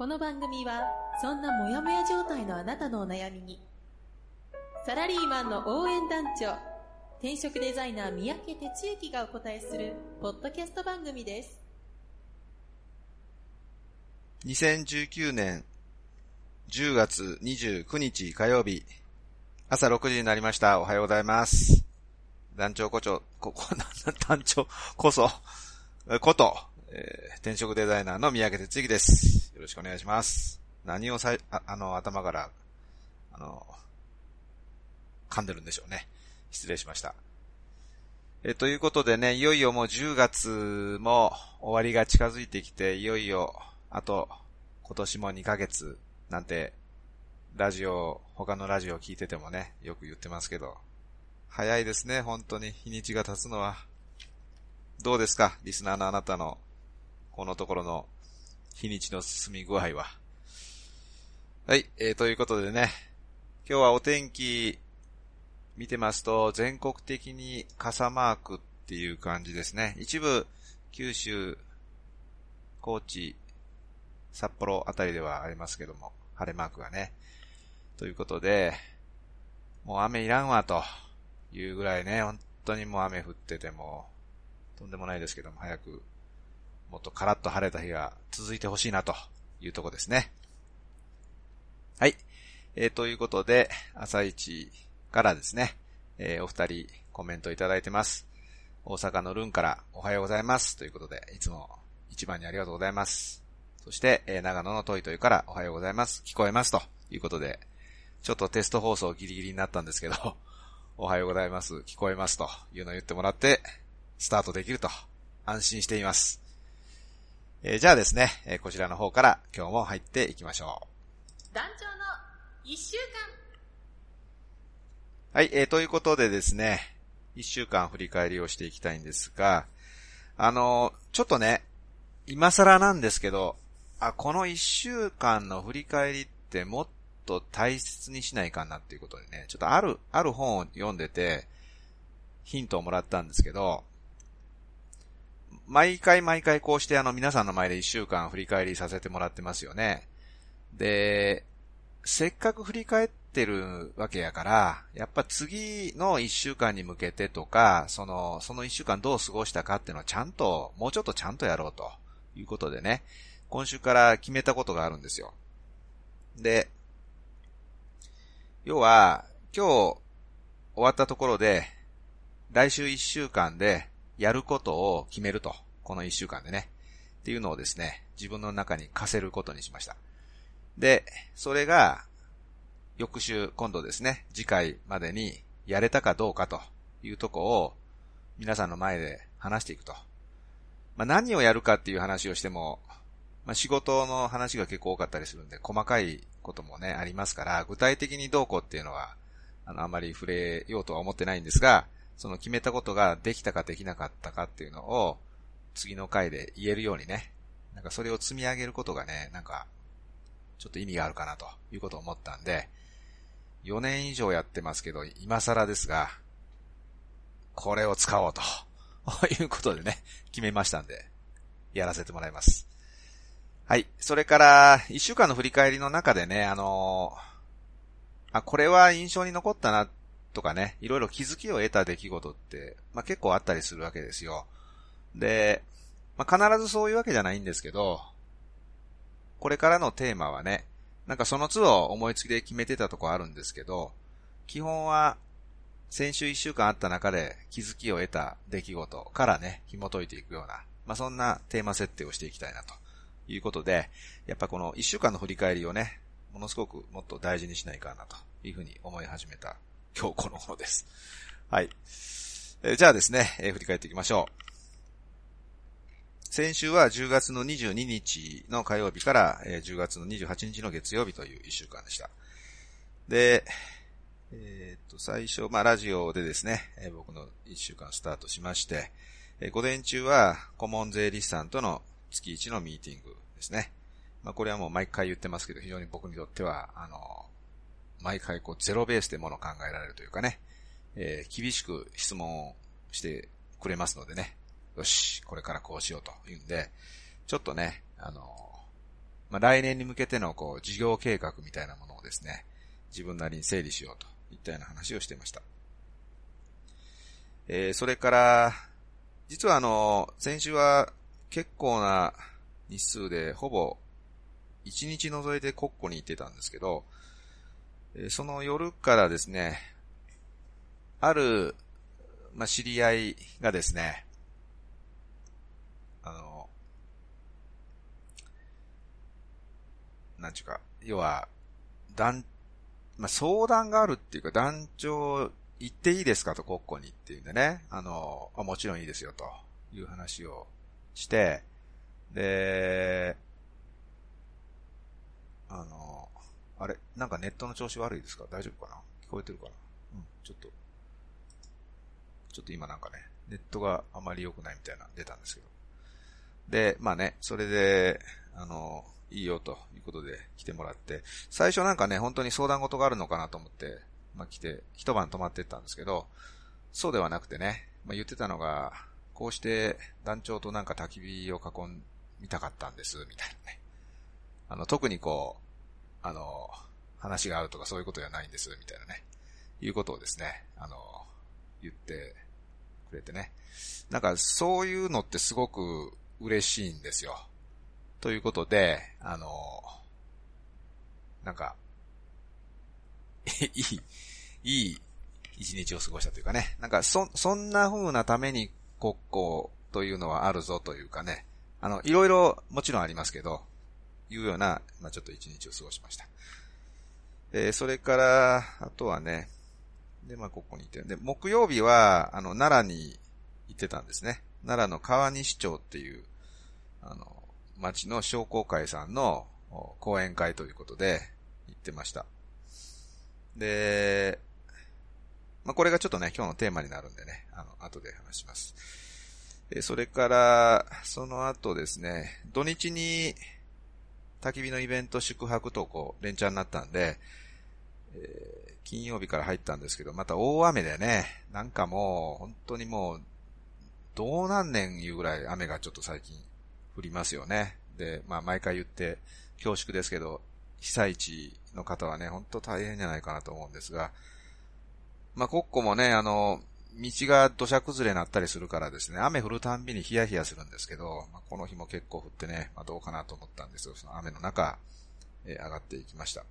この番組はそんなモヤモヤ状態のあなたのお悩みにサラリーマンの応援団長転職デザイナー三宅哲之がお答えするポッドキャスト番組です2019年10月29日火曜日朝6時になりました。おはようございます。団長こちょ、こ、こ、団長こそ、こと、えー転職デザイナーの三宅哲之です。よろしくお願いします。何をさい、ああの、頭から、あの、噛んでるんでしょうね。失礼しました。え、ということでね、いよいよもう10月も終わりが近づいてきて、いよいよ、あと、今年も2ヶ月、なんて、ラジオ、他のラジオを聞いててもね、よく言ってますけど、早いですね、本当に、日にちが経つのは。どうですかリスナーのあなたの、このところの、日にちの進み具合は。はい、えー、ということでね、今日はお天気、見てますと、全国的に傘マークっていう感じですね。一部、九州、高知、札幌あたりではありますけども、晴れマークがね。ということで、もう雨いらんわというぐらいね、本当にもう雨降ってても、とんでもないですけども、早く、もっとカラッと晴れた日が続いてほしいなというとこですね。はい。えー、ということで、朝一からですね、えー、お二人コメントいただいてます。大阪のルンからおはようございます。ということで、いつも一番にありがとうございます。そして、えー、長野のトイトイからおはようございます。聞こえます。ということで、ちょっとテスト放送ギリギリになったんですけど、おはようございます。聞こえます。というのを言ってもらって、スタートできると安心しています。えー、じゃあですね、えー、こちらの方から今日も入っていきましょう。団長の一週はい、えー、ということでですね、一週間振り返りをしていきたいんですが、あのー、ちょっとね、今更なんですけど、あ、この一週間の振り返りってもっと大切にしないかなっていうことでね、ちょっとある、ある本を読んでて、ヒントをもらったんですけど、毎回毎回こうしてあの皆さんの前で一週間振り返りさせてもらってますよね。で、せっかく振り返ってるわけやから、やっぱ次の一週間に向けてとか、その、その一週間どう過ごしたかっていうのをちゃんと、もうちょっとちゃんとやろうということでね、今週から決めたことがあるんですよ。で、要は、今日終わったところで、来週一週間でやることを決めると。この一週間でね。っていうのをですね、自分の中に課せることにしました。で、それが、翌週、今度ですね、次回までにやれたかどうかというとこを、皆さんの前で話していくと。まあ、何をやるかっていう話をしても、まあ、仕事の話が結構多かったりするんで、細かいこともね、ありますから、具体的にどうこうっていうのは、あの、あまり触れようとは思ってないんですが、その決めたことができたかできなかったかっていうのを、次の回で言えるようにね、なんかそれを積み上げることがね、なんか、ちょっと意味があるかなということを思ったんで、4年以上やってますけど、今更ですが、これを使おうと、いうことでね、決めましたんで、やらせてもらいます。はい。それから、1週間の振り返りの中でね、あのー、あ、これは印象に残ったな、とかね、いろいろ気づきを得た出来事って、まあ、結構あったりするわけですよ。で、まあ、必ずそういうわけじゃないんですけど、これからのテーマはね、なんかその都度思いつきで決めてたとこあるんですけど、基本は先週一週間あった中で気づきを得た出来事からね、紐解いていくような、まあ、そんなテーマ設定をしていきたいなということで、やっぱこの一週間の振り返りをね、ものすごくもっと大事にしないかなというふうに思い始めた今日この頃です。はい。えー、じゃあですね、えー、振り返っていきましょう。先週は10月の22日の火曜日から、えー、10月の28日の月曜日という1週間でした。で、えー、っと、最初、まあ、ラジオでですね、えー、僕の1週間スタートしまして、えー、午前中は顧問税理士さんとの月1のミーティングですね。まあ、これはもう毎回言ってますけど、非常に僕にとっては、あの、毎回こうゼロベースでものを考えられるというかね、えー、厳しく質問をしてくれますのでね、よし、これからこうしようというんで、ちょっとね、あの、まあ、来年に向けてのこう事業計画みたいなものをですね、自分なりに整理しようといったような話をしていました。えー、それから、実はあの、先週は結構な日数でほぼ1日除いて国庫に行ってたんですけど、その夜からですね、ある、まあ、知り合いがですね、あの、なんちゅうか、要は、団、まあ、相談があるっていうか、団長行っていいですかと、国庫にっていうんでね、あの、もちろんいいですよという話をして、で、あの、あれなんかネットの調子悪いですか？大丈夫かな？聞こえてるかな？うん、ちょっと。ちょっと今なんかね、ネットがあまり良くないみたいな出たんですけど。で、まあね、それで、あの、いいよということで来てもらって、最初なんかね、本当に相談事があるのかなと思って、まあ来て、一晩泊まってったんですけど、そうではなくてね、まあ言ってたのが、こうして団長となんか焚き火を囲みたかったんです、みたいなね。あの、特にこう、あの、話があるとかそういうことじゃないんです、みたいなね。いうことをですね、あの、言ってくれてね。なんかそういうのってすごく嬉しいんですよ。ということで、あの、なんか、いい、いい一日を過ごしたというかね。なんかそ、そんな風なために国交というのはあるぞというかね。あの、いろいろもちろんありますけど、いうような、まあ、ちょっと一日を過ごしました。えー、それから、あとはね、で、まあ、ここにいて、で、木曜日は、あの、奈良に行ってたんですね。奈良の川西町っていう、あの、町の商工会さんの講演会ということで行ってました。で、まあ、これがちょっとね、今日のテーマになるんでね、あの、後で話します。えそれから、その後ですね、土日に、焚き火のイベント宿泊とこう、連チャンになったんで、えー、金曜日から入ったんですけど、また大雨でね、なんかもう、本当にもう、どうなんねんいうぐらい雨がちょっと最近降りますよね。で、まあ毎回言って恐縮ですけど、被災地の方はね、ほんと大変じゃないかなと思うんですが、まあ国庫もね、あの、道が土砂崩れになったりするからですね、雨降るたんびにヒヤヒヤするんですけど、まあ、この日も結構降ってね、まあ、どうかなと思ったんですが、その雨の中、えー、上がっていきました。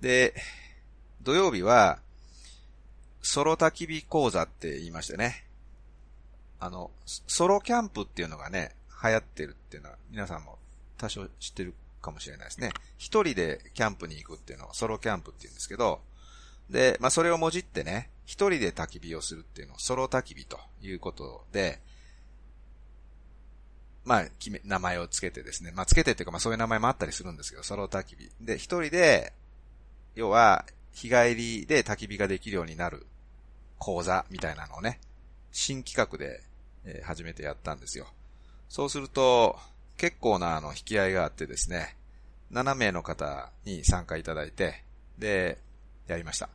で、土曜日は、ソロ焚き火講座って言いましてね、あの、ソロキャンプっていうのがね、流行ってるっていうのは皆さんも多少知ってるかもしれないですね。一人でキャンプに行くっていうのをソロキャンプって言うんですけど、で、まあそれをもじってね、一人で焚き火をするっていうのをソロ焚き火ということで、まあ、決め、名前をつけてですね。まあ、つけてっていうか、まあ、そういう名前もあったりするんですけど、ソロ焚き火。で、一人で、要は、日帰りで焚き火ができるようになる講座みたいなのをね、新企画で、えー、初めてやったんですよ。そうすると、結構なあの引き合いがあってですね、7名の方に参加いただいて、で、やりました。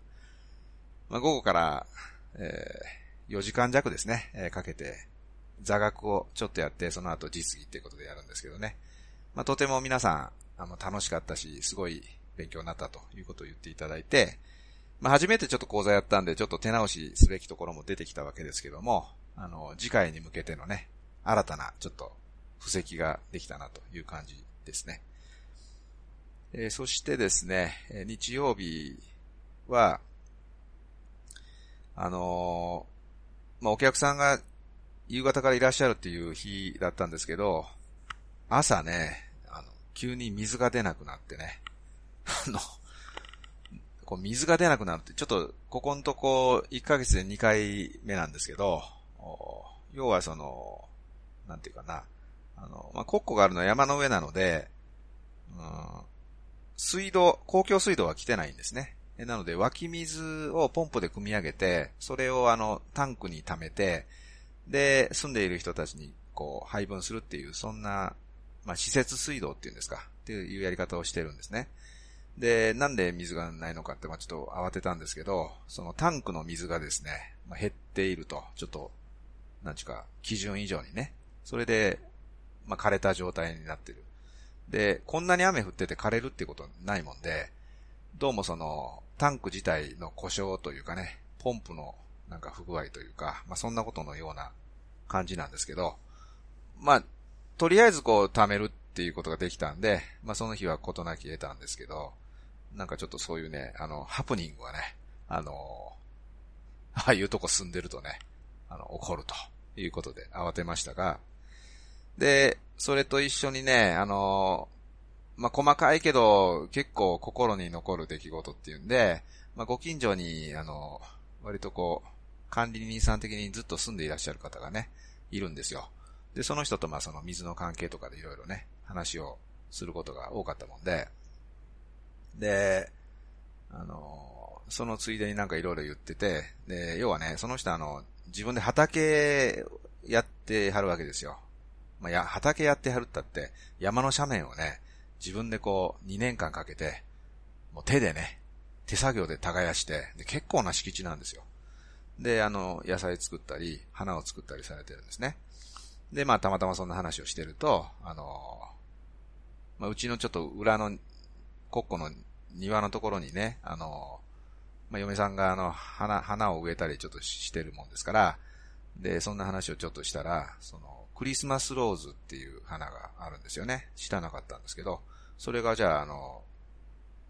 まあ、午後から、えー、4時間弱ですね、えー、かけて、座学をちょっとやって、その後実技っていうことでやるんですけどね。まあ、とても皆さん、あの、楽しかったし、すごい勉強になったということを言っていただいて、まあ、初めてちょっと講座やったんで、ちょっと手直しすべきところも出てきたわけですけども、あの、次回に向けてのね、新たな、ちょっと、布石ができたなという感じですね。えー、そしてですね、日曜日は、あのー、まあ、お客さんが夕方からいらっしゃるっていう日だったんですけど、朝ね、あの、急に水が出なくなってね、あの、こう水が出なくなるって、ちょっと、ここんとこ、1ヶ月で2回目なんですけど、要はその、なんていうかな。あの、まあ、国庫があるのは山の上なので、うん、水道、公共水道は来てないんですね。なので湧き水をポンプで汲み上げて、それをあの、タンクに溜めて、で、住んでいる人たちにこう、配分するっていう、そんな、まあ、施設水道っていうんですか、っていうやり方をしてるんですね。で、なんで水がないのかって、まあ、ちょっと慌てたんですけど、そのタンクの水がですね、まあ、減っていると、ちょっと、なんちゅうか、基準以上にね。それで、まあ、枯れた状態になってる。で、こんなに雨降ってて枯れるってことないもんで、どうもその、タンク自体の故障というかね、ポンプのなんか不具合というか、まあ、そんなことのような感じなんですけど、まあ、とりあえずこう貯めるっていうことができたんで、まあその日は事なき得たんですけど、なんかちょっとそういうね、あの、ハプニングはね、あの、ああいうとこ住んでるとね、あの、起こるということで慌てましたが、で、それと一緒にね、あの、まあ、細かいけど、結構心に残る出来事っていうんで、まあ、ご近所に、あの、割とこう、管理人さん的にずっと住んでいらっしゃる方がね、いるんですよ。で、その人とまあその水の関係とかでいろいろね、話をすることが多かったもんで、で、あの、そのついでになんかいろいろ言ってて、で、要はね、その人あの、自分で畑やってはるわけですよ。まあ、や、畑やってはるったって、山の斜面をね、自分でこう、2年間かけて、もう手でね、手作業で耕して、で、結構な敷地なんですよ。で、あの、野菜作ったり、花を作ったりされてるんですね。で、まあ、たまたまそんな話をしてると、あの、まあ、うちのちょっと裏の、国庫の庭のところにね、あの、まあ、嫁さんがあの、花、花を植えたりちょっとしてるもんですから、で、そんな話をちょっとしたら、その、クリスマスローズっていう花があるんですよね。知らなかったんですけど、それがじゃあ、あの、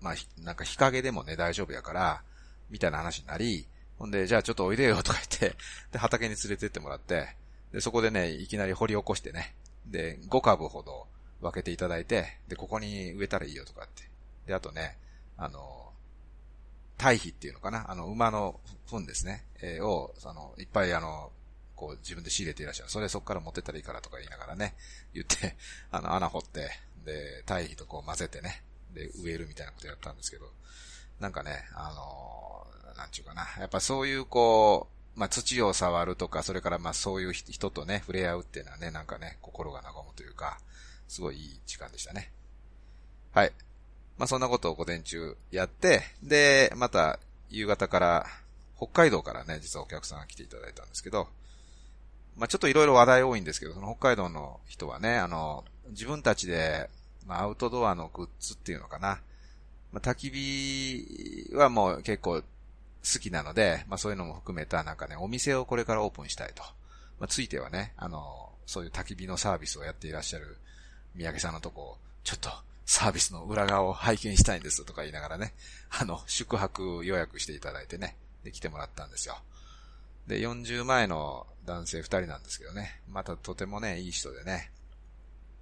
まあ、なんか日陰でもね、大丈夫やから、みたいな話になり、ほんで、じゃあちょっとおいでよとか言って、で、畑に連れてってもらって、で、そこでね、いきなり掘り起こしてね、で、5株ほど分けていただいて、で、ここに植えたらいいよとかって。で、あとね、あの、堆肥っていうのかなあの、馬の糞ですね、えー、を、あの、いっぱいあの、こう自分で仕入れていらっしゃる。それそこから持ってったらいいからとか言いながらね、言って、あの、穴掘って、で、堆肥とこう混ぜてね、で、植えるみたいなことやったんですけど、なんかね、あのなんちゅうかな。やっぱそういうこう、まあ、土を触るとか、それからまそういう人とね、触れ合うっていうのはね、なんかね、心が和むというか、すごいいい時間でしたね。はい。まあ、そんなことを午前中やって、で、また夕方から、北海道からね、実はお客さんが来ていただいたんですけど、まあ、ちょっといろいろ話題多いんですけど、その北海道の人はね、あの、自分たちで、まあ、アウトドアのグッズっていうのかな。まあ、焚き火はもう結構好きなので、まあそういうのも含めたなんかね、お店をこれからオープンしたいと。まあついてはね、あの、そういう焚き火のサービスをやっていらっしゃる三宅さんのとこ、ちょっとサービスの裏側を拝見したいんですとか言いながらね、あの、宿泊予約していただいてね、で来てもらったんですよ。で、40前の男性2人なんですけどね、またとてもね、いい人でね、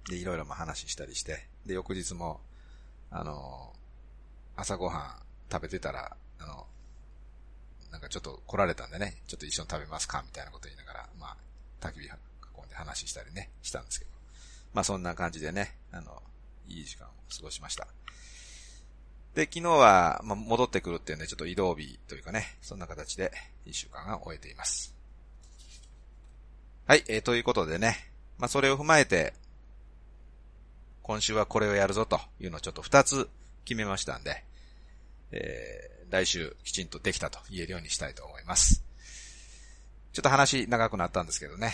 で、いろいろも話したりして、で、翌日も、あの、朝ごはん食べてたら、あの、なんかちょっと来られたんでね、ちょっと一緒に食べますかみたいなこと言いながら、まあ、焚き火囲んで話したりね、したんですけど。まあそんな感じでね、あの、いい時間を過ごしました。で、昨日は、まあ、戻ってくるっていうんで、ちょっと移動日というかね、そんな形で一週間が終えています。はい、えー、ということでね、まあそれを踏まえて、今週はこれをやるぞというのをちょっと二つ決めましたんで、えー、来週きちんとできたと言えるようにしたいと思います。ちょっと話長くなったんですけどね。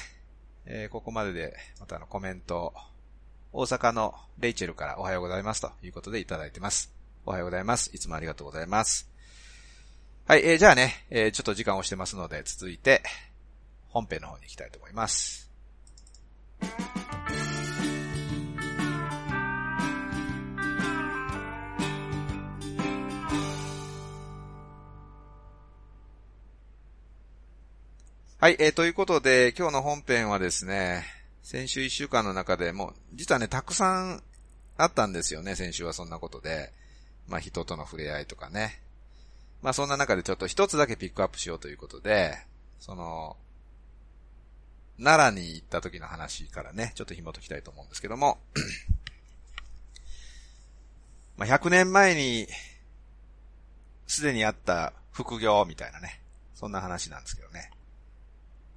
えー、ここまでで、またあのコメント、大阪のレイチェルからおはようございますということでいただいてます。おはようございます。いつもありがとうございます。はい、えー、じゃあね、えー、ちょっと時間をしてますので、続いて、本編の方に行きたいと思います。はい、えー、ということで、今日の本編はですね、先週一週間の中でも、実はね、たくさんあったんですよね、先週はそんなことで。まあ、人との触れ合いとかね。まあ、そんな中でちょっと一つだけピックアップしようということで、その、奈良に行った時の話からね、ちょっと紐解きたいと思うんですけども、まあ、100年前に、すでにあった副業みたいなね、そんな話なんですけどね。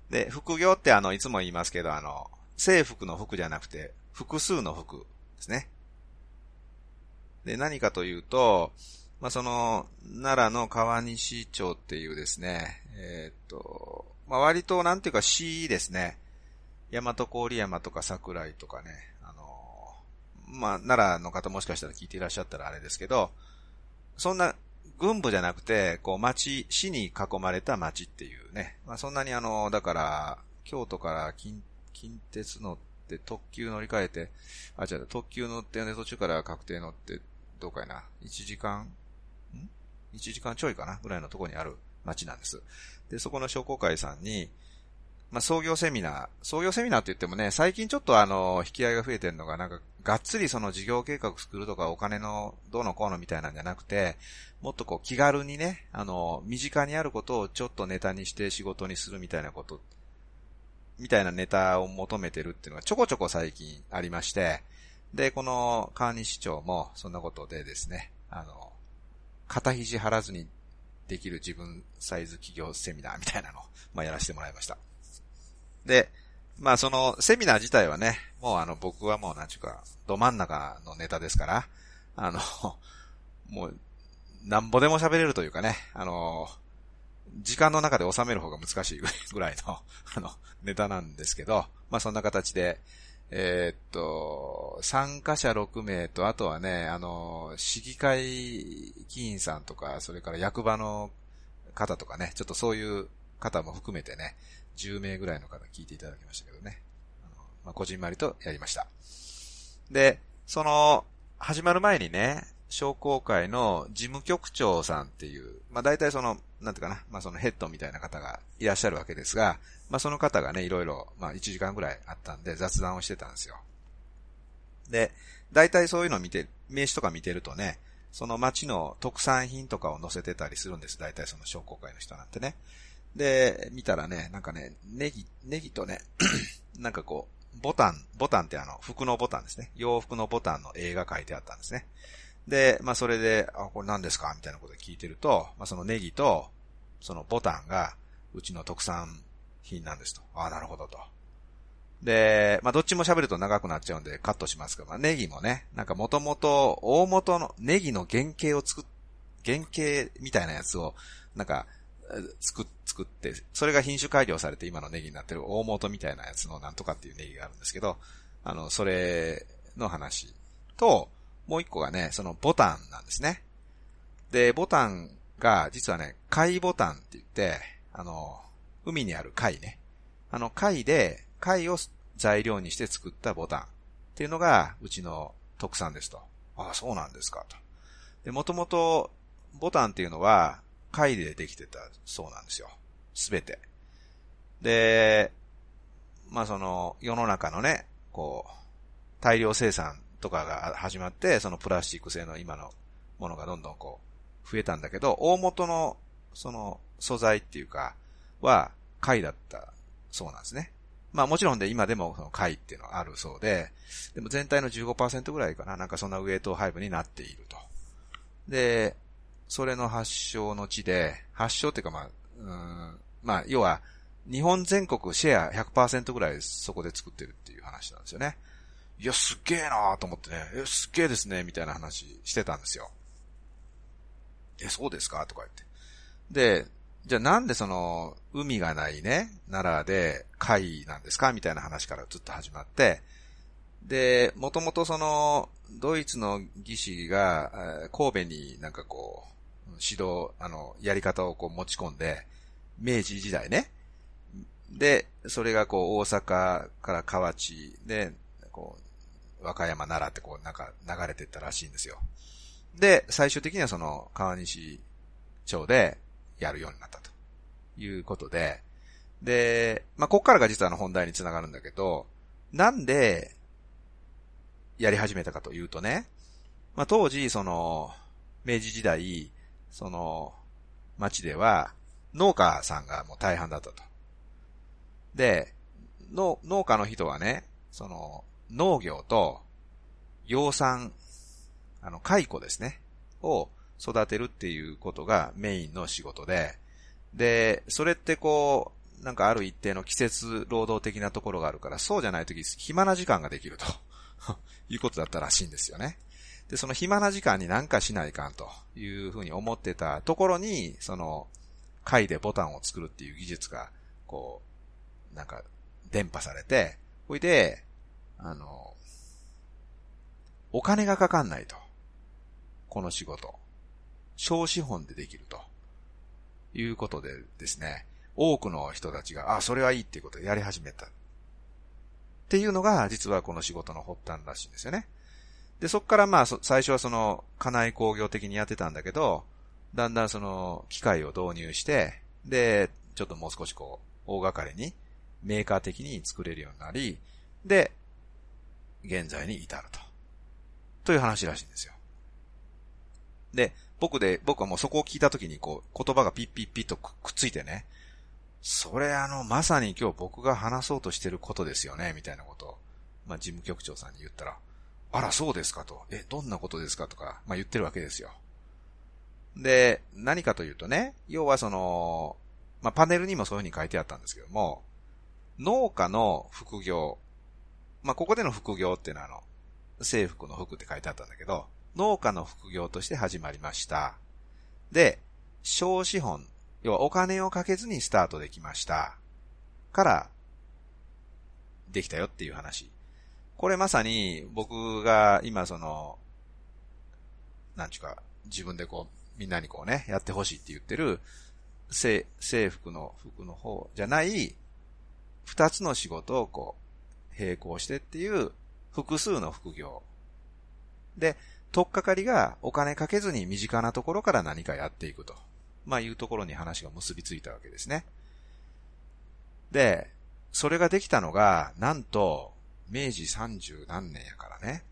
で、副業ってあの、いつも言いますけど、あの、制服の服じゃなくて、複数の服ですね。で、何かというと、まあ、その、奈良の川西町っていうですね、えー、っと、まあ、割となんていうか市ですね。大和郡山とか桜井とかね、あのまあ、奈良の方もしかしたら聞いていらっしゃったらあれですけど、そんな軍部じゃなくて、こう町、市に囲まれた町っていうね。まあ、そんなにあの、だから、京都から近、近鉄乗って特急乗り換えて、あ、違う、特急乗ってね、途中から確定乗って、どうかいな、1時間、ん ?1 時間ちょいかな？ぐらいのとこにある町なんです。で、そこの商工会さんに、まあ、創業セミナー、創業セミナーって言ってもね、最近ちょっとあの、引き合いが増えてるのが、なんか、がっつりその事業計画作るとかお金のどうのこうのみたいなんじゃなくて、もっとこう気軽にね、あの、身近にあることをちょっとネタにして仕事にするみたいなこと、みたいなネタを求めてるっていうのがちょこちょこ最近ありまして、で、この川西町もそんなことでですね、あの、肩肘張らずにできる自分サイズ企業セミナーみたいなのを、まあ、やらせてもらいました。で、まあそのセミナー自体はね、もうあの僕はもうなんちゅうか、ど真ん中のネタですから、あの、もう、なんぼでも喋れるというかね、あの、時間の中で収める方が難しいぐ らいの、あの、ネタなんですけど、まあそんな形で、えー、っと、参加者6名と、あとはね、あの、市議会議員さんとか、それから役場の方とかね、ちょっとそういう方も含めてね、10名ぐらいの方聞いていただきましたけどね。あのまあ、こじんまりとやりました。で、その、始まる前にね、商工会の事務局長さんっていう、まあ大体その、なんていうかな、まあそのヘッドみたいな方がいらっしゃるわけですが、まあその方がね、いろいろ、まあ1時間ぐらいあったんで雑談をしてたんですよ。で、大体そういうのを見て、名刺とか見てるとね、その町の特産品とかを載せてたりするんです。大体その商工会の人なんてね。で、見たらね、なんかね、ネギ、ネギとね、なんかこう、ボタン、ボタンってあの、服のボタンですね。洋服のボタンの絵が書いてあったんですね。で、まあそれで、あ、これ何ですか？みたいなことで聞いてると、まあそのネギと、そのボタンが、うちの特産品なんですと。ああ、なるほどと。で、まあどっちも喋ると長くなっちゃうんでカットしますけど、まあネギもね、なんかもともと、大元のネギの原型を作っ、原型みたいなやつを、なんか、作、作って、それが品種改良されて今のネギになってる大元みたいなやつのなんとかっていうネギがあるんですけど、あの、それの話と、もう一個がね、そのボタンなんですね。で、ボタンが実はね、貝ボタンって言って、あの、海にある貝ね。あの貝で、貝を材料にして作ったボタンっていうのがうちの特産ですと。ああ、そうなんですかと。で、もともとボタンっていうのは、貝でできてたそうなんですよ。すべて。で、まあその、世の中のね、こう、大量生産とかが始まって、そのプラスチック製の今のものがどんどんこう、増えたんだけど、大元の、その、素材っていうか、は、貝だったそうなんですね。まあもちろんで今でもその貝っていうのはあるそうで、でも全体の15%ぐらいかな、なんかそんなウェイト配分になっていると。で、それの発祥の地で、発祥っていうかまあ、うん、まあ、要は、日本全国シェア100%ぐらいそこで作ってるっていう話なんですよね。いや、すっげえなーと思ってね、え、すっげえですね、みたいな話してたんですよ。え、そうですか？とか言って。で、じゃあなんでその、海がないね、奈良で貝なんですか？みたいな話からずっと始まって、で、もともとその、ドイツの技師が、神戸になんかこう、指導、あの、やり方をこう持ち込んで、明治時代ね。で、それがこう大阪から河内で、こう、和歌山奈良ってこうなんか流れてったらしいんですよ。で、最終的にはその川西町でやるようになったということで、で、まあ、こっからが実はあの本題につながるんだけど、なんでやり始めたかというとね、まあ、当時その明治時代、その、町では、農家さんがもう大半だったと。で、農、農家の人はね、その、農業と、養蚕、あの、蚕ですね、を育てるっていうことがメインの仕事で、で、それってこう、なんかある一定の季節労働的なところがあるから、そうじゃないとき、暇な時間ができると いうことだったらしいんですよね。で、その暇な時間に何かしないかんというふうに思ってたところに、その、貝でボタンを作るっていう技術が、こう、なんか、伝播されて、ほいで、あの、お金がかかんないと。この仕事。小資本でできると。いうことでですね、多くの人たちが、あ、それはいいっていうことでやり始めた。っていうのが、実はこの仕事の発端らしいんですよね。で、そっからまあ、最初はその、家内工業的にやってたんだけど、だんだんその、機械を導入して、で、ちょっともう少しこう、大掛かりに、メーカー的に作れるようになり、で、現在に至ると。という話らしいんですよ。で、僕で、僕はもうそこを聞いたときにこう、言葉がピッピッピッとくっついてね、それあの、まさに今日僕が話そうとしてることですよね、みたいなことを、まあ事務局長さんに言ったら、あら、そうですかと。え、どんなことですかとか、まあ言ってるわけですよ。で、何かというとね、要はその、まあパネルにもそういうふうに書いてあったんですけども、農家の副業、まあここでの副業っていうのはあの、制服の服って書いてあったんだけど、農家の副業として始まりました。で、小資本、要はお金をかけずにスタートできました。から、できたよっていう話。これまさに僕が今その、なんちゅうか、自分でこう、みんなにこうね、やってほしいって言ってる、制、制服の服の方じゃない、二つの仕事をこう、並行してっていう複数の副業。で、とっかかりがお金かけずに身近なところから何かやっていくと。まあいうところに話が結びついたわけですね。で、それができたのが、なんと、明治三十何年やからね、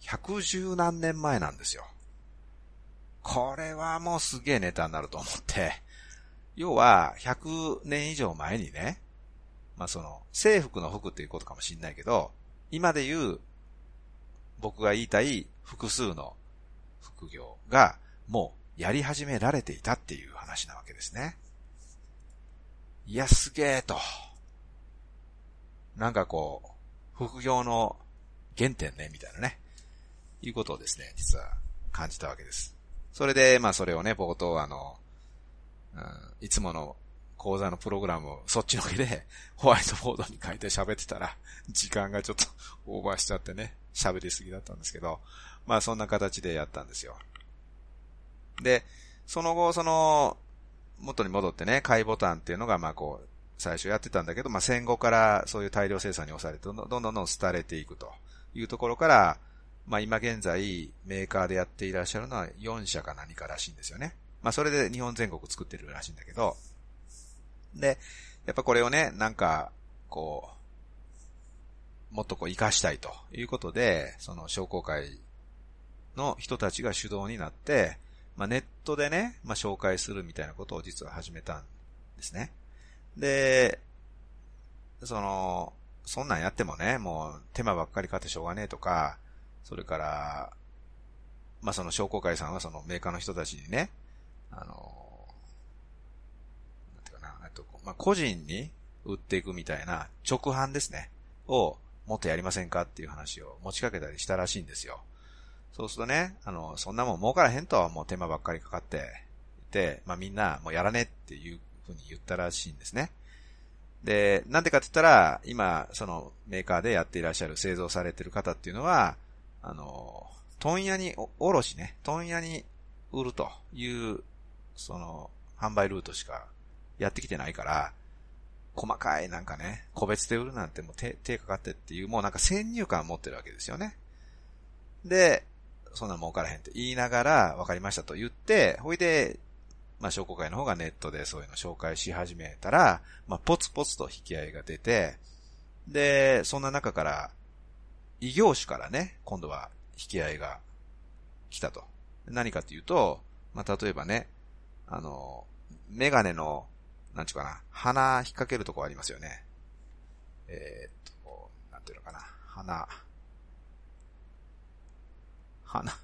百十何年前なんですよ。これはもうすげえネタになると思って、要は、100年以上前にね、まあその、制服の服っていうことかもしんないけど、今で言う、僕が言いたい複数の副業が、もうやり始められていたっていう話なわけですね。いや、すげえと。なんかこう、副業の原点ね、みたいなね、いうことをですね、実は感じたわけです。それで、まあそれをね、冒頭あの、うん、いつもの講座のプログラムをそっちのけで ホワイトボードに書いて喋ってたら、時間がちょっと オーバーしちゃってね、喋りすぎだったんですけど、まあそんな形でやったんですよ。で、その後、その、元に戻ってね、買いボタンっていうのが、まあこう、最初やってたんだけど、まあ、戦後からそういう大量生産に押されて、どんどんどんどん廃れていくというところから、まあ、今現在メーカーでやっていらっしゃるのは4社か何からしいんですよね。まあ、それで日本全国作ってるらしいんだけど、で、やっぱこれをね、なんか、こう、もっとこう活かしたいということで、その商工会の人たちが主導になって、まあ、ネットでね、まあ、紹介するみたいなことを実は始めたんですね。で、その、そんなんやってもね、もう手間ばっかりかってしょうがねえとか、それから、まあ、その商工会さんはそのメーカーの人たちにね、あの、なんていうかな、えっと、まあ、個人に売っていくみたいな直販ですね、をもっとやりませんかっていう話を持ちかけたりしたらしいんですよ。そうするとね、あの、そんなもん儲からへんとはもう手間ばっかりかかっていて、まあ、みんなもうやらねえっていうふうに言ったらしいんですね。で、なんでかって言ったら、今、そのメーカーでやっていらっしゃる製造されてる方っていうのは、あの、問屋に、おろしね、問屋に売るという、その、販売ルートしかやってきてないから、細かいなんかね、個別で売るなんてもう手、手かかってっていう、もうなんか先入観を持ってるわけですよね。で、そんな儲からへんって言いながら、分かりましたと言って、ほいで、まあ、商工会の方がネットでそういうの紹介し始めたら、まあ、ポツポツと引き合いが出て、で、そんな中から、異業種からね、今度は引き合いが来たと。何かっていうと、まあ、例えばね、あの、メガネの、なんちゅうかな、鼻引っ掛けるとこありますよね。えー、っと、なんていうのかな、花、花、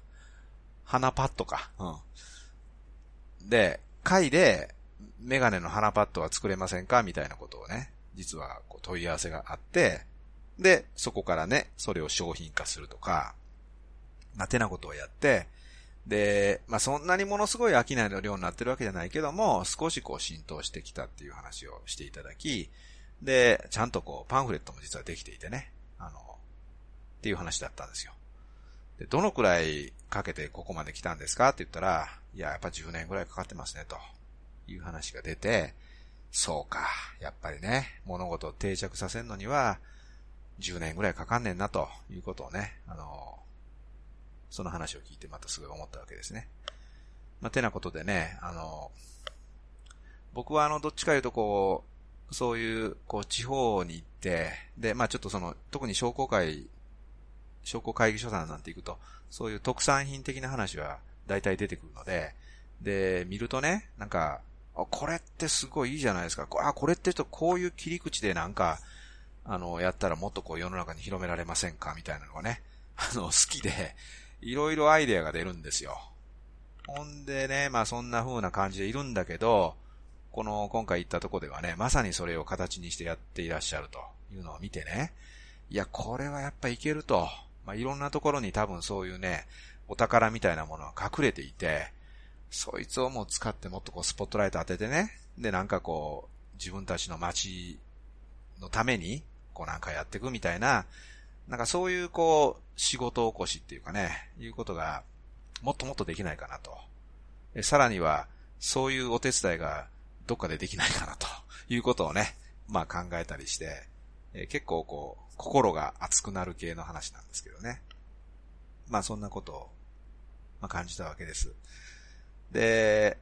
花パッドか。うん。で、会で、メガネの花パッドは作れませんか？みたいなことをね、実はこう問い合わせがあって、で、そこからね、それを商品化するとか、まあ、てなことをやって、で、まあ、そんなにものすごい商いの量になってるわけじゃないけども、少しこう浸透してきたっていう話をしていただき、で、ちゃんとこうパンフレットも実はできていてね、あの、っていう話だったんですよ。で、どのくらいかけてここまで来たんですか？って言ったら、いや、やっぱ10年くらいかかってますね、と。いう話が出て、そうか、やっぱりね、物事を定着させるのには、10年くらいかかんねんな、と。いうことをね、あの、その話を聞いてまたすごい思ったわけですね。まあ、てなことでね、あの、僕はあの、どっちかいうとこう、そういう、こう、地方に行って、で、まあちょっとその、特に商工会商工会議所さんなんて行くと、そういう特産品的な話は大体出てくるので、で、見るとね、なんか、あこれってすごいいいじゃないですか。あ、これってとこういう切り口でなんか、あの、やったらもっとこう世の中に広められませんか？みたいなのがね、あの、好きで、いろいろアイデアが出るんですよ。ほんでね、まあそんな風な感じでいるんだけど、この今回行ったとこではね、まさにそれを形にしてやっていらっしゃるというのを見てね、いや、これはやっぱいけると。まあ、いろんなところに多分そういうね、お宝みたいなものが隠れていて、そいつをもう使ってもっとこうスポットライト当ててね、でなんかこう、自分たちの街のために、こうなんかやっていくみたいな、なんかそういうこう、仕事起こしっていうかね、いうことが、もっともっとできないかなと。さらには、そういうお手伝いがどっかでできないかなということをね、まあ考えたりして、え結構こう、心が熱くなる系の話なんですけどね。まあそんなことを、まあ、感じたわけです。で、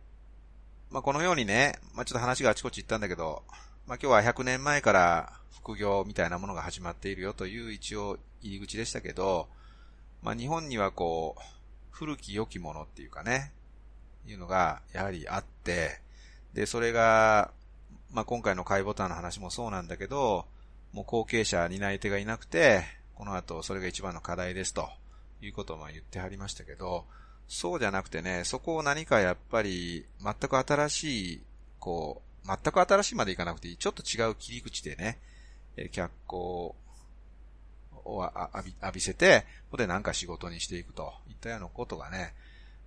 まあこのようにね、まあちょっと話があちこち行ったんだけど、まあ今日は100年前から副業みたいなものが始まっているよという一応入り口でしたけど、まあ日本にはこう、古き良きものっていうかね、いうのがやはりあって、で、それが、まあ今回の買いボタンの話もそうなんだけど、もう後継者、担い手がいなくて、この後それが一番の課題ですということをまあ言ってはりましたけど、そうじゃなくてね、そこを何かやっぱり全く新しい、こう、全く新しいまでいかなくていい、ちょっと違う切り口でね、え脚光を浴び浴びせて、ここでなんか仕事にしていくといったようなことがね、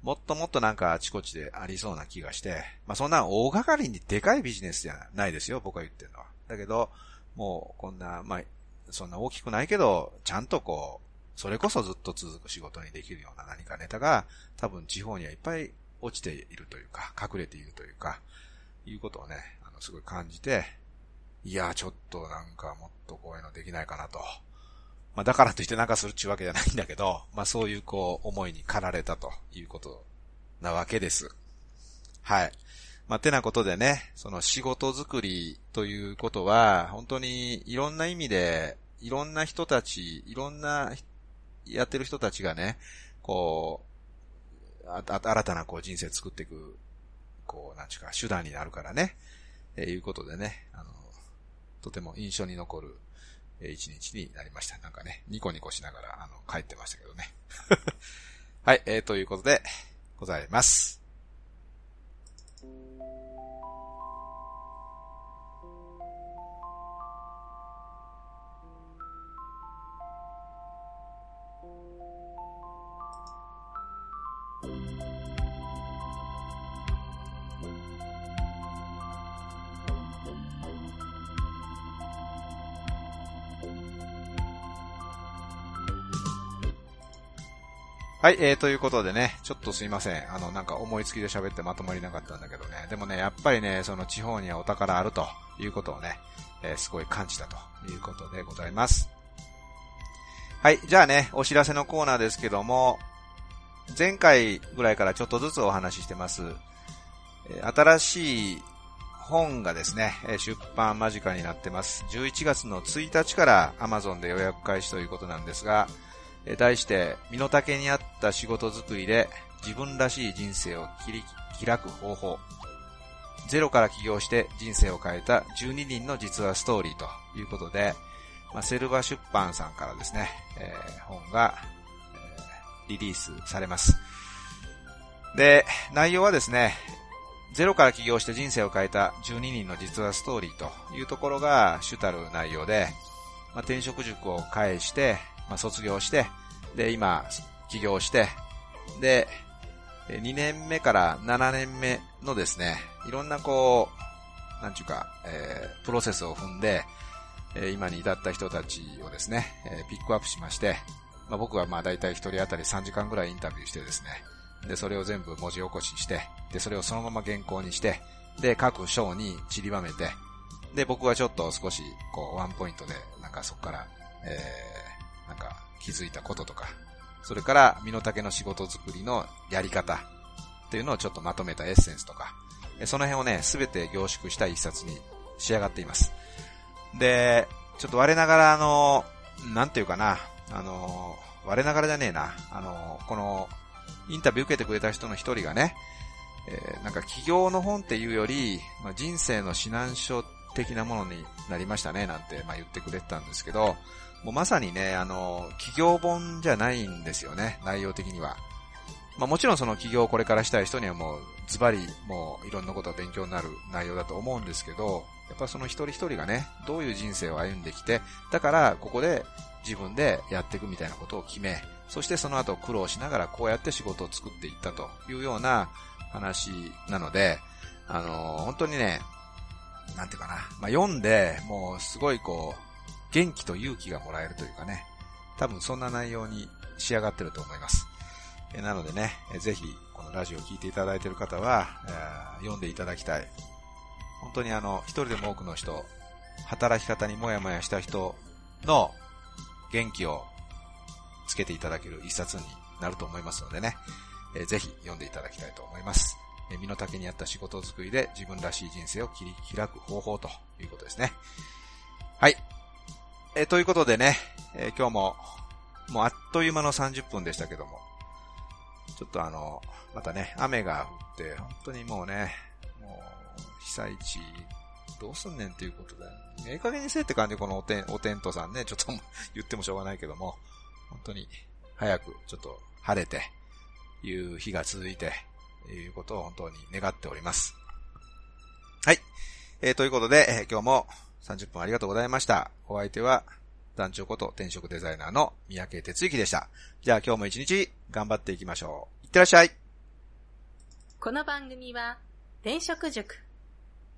もっともっとなんかあちこちでありそうな気がして、まあそんな大掛かりにでかいビジネスじゃないですよ、僕が言ってるのは。だけど、もうこんな、まあ、そんな大きくないけど、ちゃんとこう、それこそずっと続く仕事にできるような何かネタが、多分地方にはいっぱい落ちているというか、隠れているというか、いうことをね、あの、すごい感じて、いや、ちょっとなんかもっとこういうのできないかなと。まあ、だからといってなんかするっちゅうわけじゃないんだけど、まあ、そういうこう、思いに駆られたということなわけです。はい。まあ、てなことでね、その仕事作りということは、本当にいろんな意味で、いろんな人たち、いろんなやってる人たちがね、こう、あ新たなこう人生作っていく、こう、なんちゅうか、手段になるからね、えー、いうことでね、あの、とても印象に残る、えー、一日になりました。なんかね、ニコニコしながら、あの、帰ってましたけどね。はい、えー、ということで、ございます。はい、えー、ということでね、ちょっとすいません。あの、なんか思いつきで喋ってまとまりなかったんだけどね。でもね、やっぱりね、その地方にはお宝あるということをね、えー、すごい感じたということでございます。はい、じゃあね、お知らせのコーナーですけども、前回ぐらいからちょっとずつお話ししてます。新しい本がですね、出版間近になってます。11月の1日から Amazon で予約開始ということなんですが、題して、身の丈に合った仕事作りで自分らしい人生を切り開く方法。ゼロから起業して人生を変えた12人の実話ストーリーということで、まあ、セルバ出版さんからですね、えー、本が、リリースされます。で、内容はですね、ゼロから起業して人生を変えた12人の実話ストーリーというところが主たる内容で、まあ、転職塾を返して、まあ、卒業して、で、今、起業して、で、2年目から7年目のですね、いろんなこう、なんちゅうか、えー、プロセスを踏んで、え、今に至った人たちをですね、え、ピックアップしまして、まあ、僕はまあ大体一人当たり3時間ぐらいインタビューしてですね、で、それを全部文字起こしして、で、それをそのまま原稿にして、で、各章に散りばめて、で、僕はちょっと少し、こう、ワンポイントで、なんかそこから、えー、なんか気づいたこととか、それから身の丈の仕事作りのやり方っていうのをちょっとまとめたエッセンスとか、その辺をね、すべて凝縮した一冊に仕上がっています。で、ちょっと我ながらあの、なんていうかな、あの、我ながらじゃねえな、あの、この、インタビュー受けてくれた人の一人がね、えー、なんか起業の本っていうより、まあ、人生の指南書的なものになりましたね、なんて、まあ、言ってくれてたんですけど、もうまさにね、あの、起業本じゃないんですよね、内容的には。まあもちろんその起業をこれからしたい人にはもうズバリもういろんなことが勉強になる内容だと思うんですけど、やっぱその一人一人がね、どういう人生を歩んできて、だからここで自分でやっていくみたいなことを決め、そしてその後苦労しながらこうやって仕事を作っていったというような話なので、あの、本当にね、なんていうかな、まあ、読んで、もうすごいこう、元気と勇気がもらえるというかね、多分そんな内容に仕上がってると思います。えなのでね、えぜひ、このラジオを聴いていただいている方は、え読んでいただきたい。本当にあの、一人でも多くの人、働き方にもやもやした人の元気をつけていただける一冊になると思いますのでね、えー、ぜひ読んでいただきたいと思います。え身の丈に合った仕事作りで自分らしい人生を切り開く方法ということですね。はい。えー、ということでね、えー、今日も、もうあっという間の30分でしたけども、ちょっとあの、またね、雨が降って、本当にもうね、もう、被災地、どうすんねんっていうことで、ええ加減にせえって感じこのおてん、おテントさんね、ちょっと 言ってもしょうがないけども、本当に早くちょっと晴れて、いう日が続いて、いうことを本当に願っております。はい。えー、ということで、えー、今日も30分ありがとうございました。お相手は、団長こと転職デザイナーの三宅哲之でした。じゃあ今日も一日頑張っていきましょう。いってらっしゃい。この番組は、転職塾。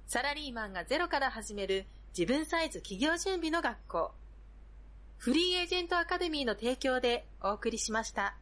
サラリーマンがゼロから始める自分サイズ企業準備の学校。フリーエージェントアカデミーの提供でお送りしました。